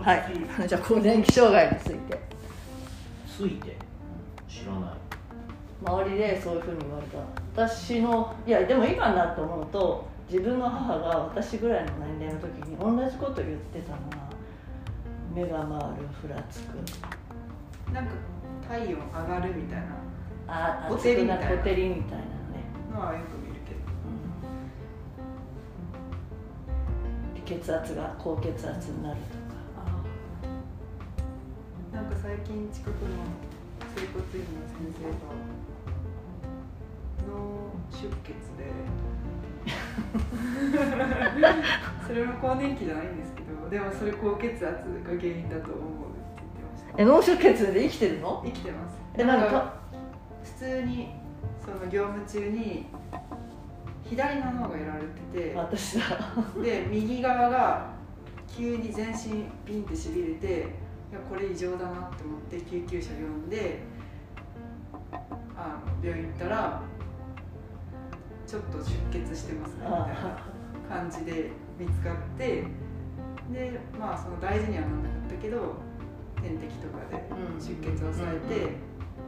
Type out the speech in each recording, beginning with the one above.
はい。じゃあ更年期障害について。ついて？知らない。周りでそういうふうに言われた。私のいやでも今になって思うと自分の母が私ぐらいの年齢の時に同じこと言ってたのは目が回るふらつく。なんか体温上がるみたいな。あほてりみたいな。ほてりみたいなね、のはよく見るけど。うん、血圧が高血圧になると最近近くの整骨院の先生が脳出血で。それも更年期じゃないんですけどでもそれ高血圧が原因だと思うって言ってました。え脳出血で生きてるの？生きてます。えなんか普通にその業務中に左の脳がやられてて私だ。で右側が急に全身ピンってしびれていやこれ異常だなって思って救急車呼んであの病院行ったらちょっと出血してますねみたいな感じで見つかってでまあその大事にはなんなかったけど点滴とかでうん。出血を抑え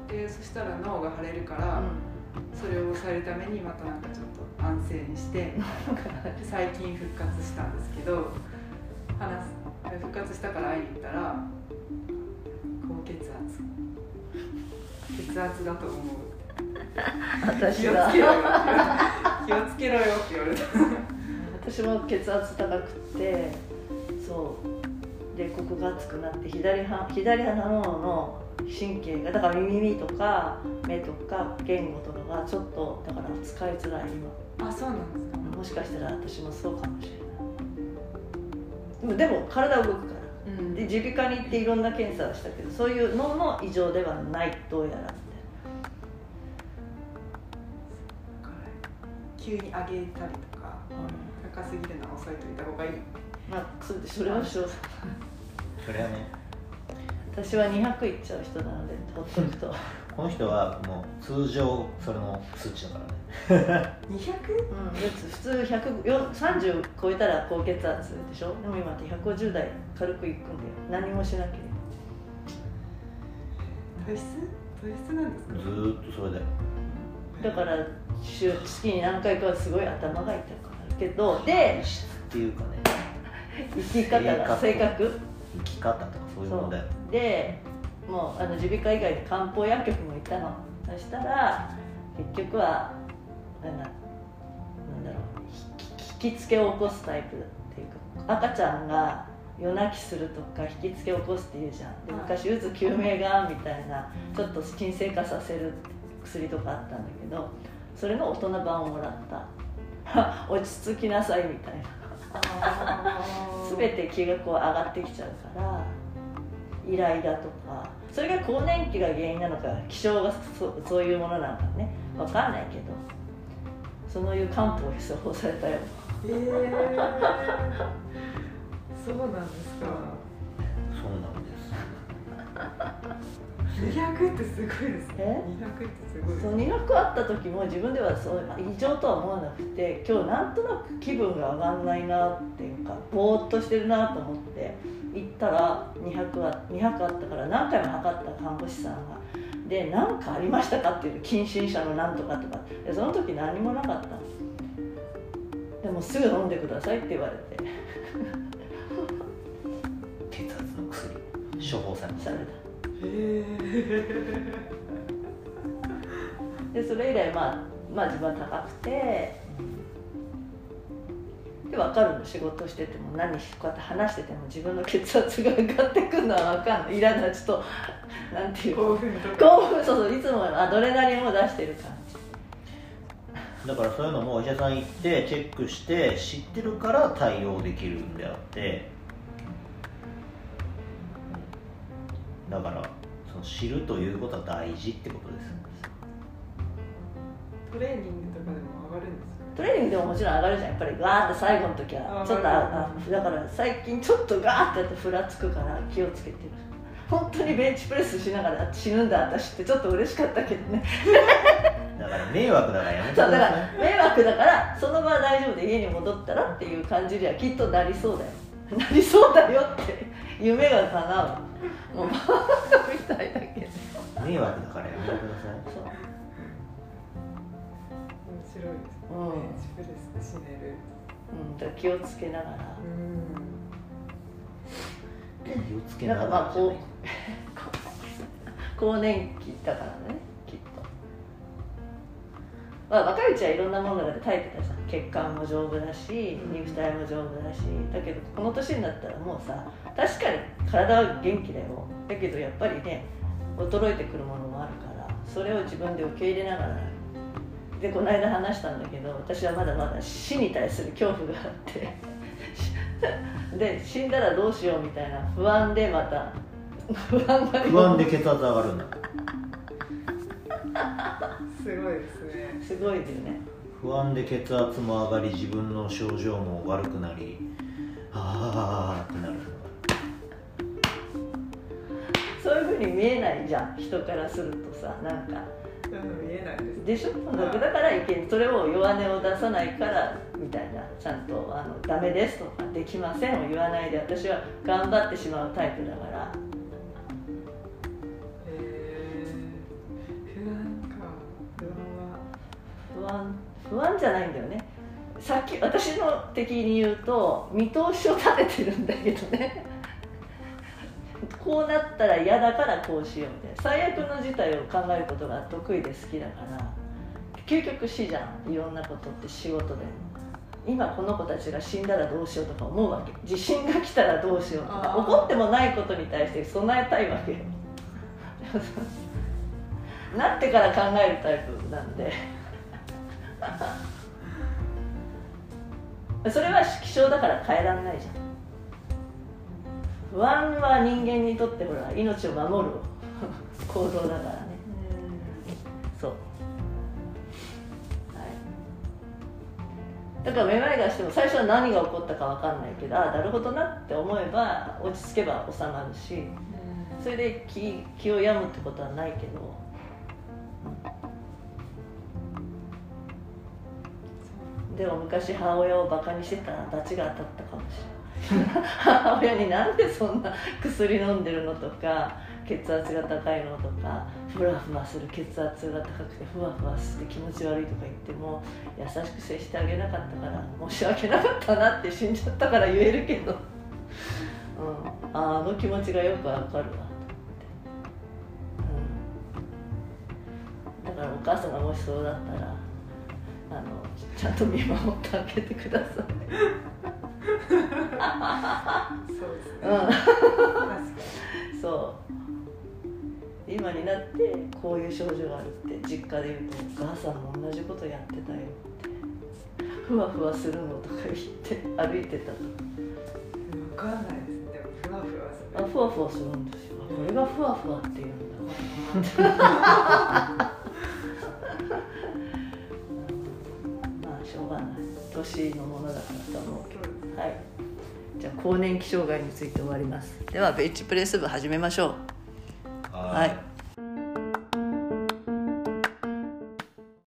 て、でそしたら脳が腫れるから、それを抑えるためにまたなんかちょっと安静にして で最近復活したんですけど話す復活したから会いに行ったら血圧だと思う私気をつだけろよ。気をつけろよって言われた。私も血圧高くてそう。でここが熱くなって左は左鼻の脳の神経がだから耳とか目とか言語とかがちょっとだから使いづらいあそうなんですか。今もしかしたら私もそうかもしれない。でもでも体動くから。うん。で耳鼻科に行っていろんな検査をしたけどそういう脳の異常ではない。どうやら急に上げたりとかな、高すぎるのは抑えといた方がいい。まあそれでそれをしようそれはね私は200いっちゃう人なのでほっとくと。この人はもう通常それの数値だからね。200? うん、普通100よ30超えたら高血圧でしょ？でも今って150代軽くいくんだよ。何もしなけれ体質？体質なんですか？ずーっとそれだよ。ばだから週月に何回かはすごい頭が痛くなるけどでっていうかね。生き方が性格。生き方とかそういうものだよ。でもうあの耳鼻科以外で漢方薬局も行ったの。そしたら結局はなんだなんだろう。引きつけを起こすタイプっていうか赤ちゃんが夜泣きするとか引きつけを起こすっていうじゃん。ではい。昔うつ救命がんみたいなちょっと鎮静化させる薬とかあったんだけどそれの大人版をもらった。落ち着きなさいみたいな。全て気がこう上がってきちゃうからイライラとか。それが更年期が原因なのか気象がそそういうものなのかね。分かんないけど。そういう漢方を処方されたよえー、そうなんですか。そうなんです200ってすごいですね。え？200ってすごいですその200あった時も自分ではそう異常とは思わなくて今日なんとなく気分が上がんないなっていうかぼーっとしてるなと思って行ったら200あ200あったから何回も測った看護師さんがで何かありましたかっていう近親者のなんとかとか。でその時何もなかったのでもすぐ飲んでくださいって言われて処方されたされた。へえでそれ以来まあまあ自分は高くてで分かるの仕事してても何しこうやって話してても自分の血圧が上がってくるのは分かんない。いらない。ちょっとなんていう興の奮とか。興奮そうそういつもアドレナリンを出してる感じ。だからそういうのもお医者さん行ってチェックして知ってるから対応できるんであってだからその知るということは大事ってことですトレーニングとかでも上がるんですかトレーニングでももちろん上がるじゃん。やっぱりガーって最後の時はあちょっとああだから最近ちょっとガーってやってふらつくから気をつけてる。本当にベンチプレスしながら死ぬんだ私ってちょっと嬉しかったけどね。だから迷惑だからやめてくそうだから迷惑だからその場は大丈夫で家に戻ったらっていう感じではきっとなりそうだよ。なりそうだよって夢が叶うもうバカみたいだけど迷惑だからやめてください。そう。面白いです。ね、うんベンチプレスで死ねる。うん、だから気をつけながら。うん気をつけななんがからまあこう更年期だからねきっと、まあ、若いうちはいろんなものが耐えてたじゃん血管も丈夫だし肉体も丈夫だしだけどこの年になったらもうさ確かに体は元気だよ。だけどやっぱりね衰えてくるものもあるからそれを自分で受け入れながらでこの間話したんだけど私はまだまだ死に対する恐怖があって で死んだらどうしようみたいな不安でまた不安が不安で血圧上がるんだ。すごいですね。すごいよね不安で血圧も上がり自分の症状も悪くなりああってなるそういうふうに見えないじゃん人からするとさなんか。うん見えないです。でしょ？だからいけんそれを弱音を出さないからみたいな。ちゃんとあの「ダメです」とか「できません」を言わないで私は頑張ってしまうタイプだから。へえ不安か。不安は？不安不安じゃないんだよね。さっき私の的に言うと見通しを立ててるんだけどね。こうなったら嫌だからこうしようみたいな。最悪の事態を考えることが得意で好きだから究極死じゃん。いろんなことって仕事で。も今この子たちが死んだらどうしようとか思うわけ。地震が来たらどうしようとか。あー。起こってもないことに対して備えたいわけよ。なってから考えるタイプなんでそれは気象だから変えられないじゃん。不安は人間にとってほら命を守る 行動だからね。そう。はい。だからめまいがしても最初は何が起こったか分かんないけどああなるほどなって思えば落ち着けば収まるしそれで気気を病むってことはないけどでも昔母親をバカにしてたら罰が当たったかもしれない。母親になんでそんな薬飲んでるのとか血圧が高いのとかふわふわする血圧が高くてふわふわして気持ち悪いとか言っても優しく接してあげなかったから申し訳なかったなって死んじゃったから言えるけど、うん、ああの気持ちがよくわかるわ。と思って、うん、だからお母さんがもしそうだったらあのちゃんと見守ってあげてください。そうですね。うん。そう。今になってこういう症状があるって実家で言うとお母さんも同じことやってたよって。ふわふわするのとか言って歩いてたと。に分かんないです。ねでもふわふわする。あふわふわするんですよ。あこれがふわふわっていうんだょうがない年のものだからと思うけど。はい。じゃあ更年期障害について終わります。ではベッチプレス部始めましょう。ははい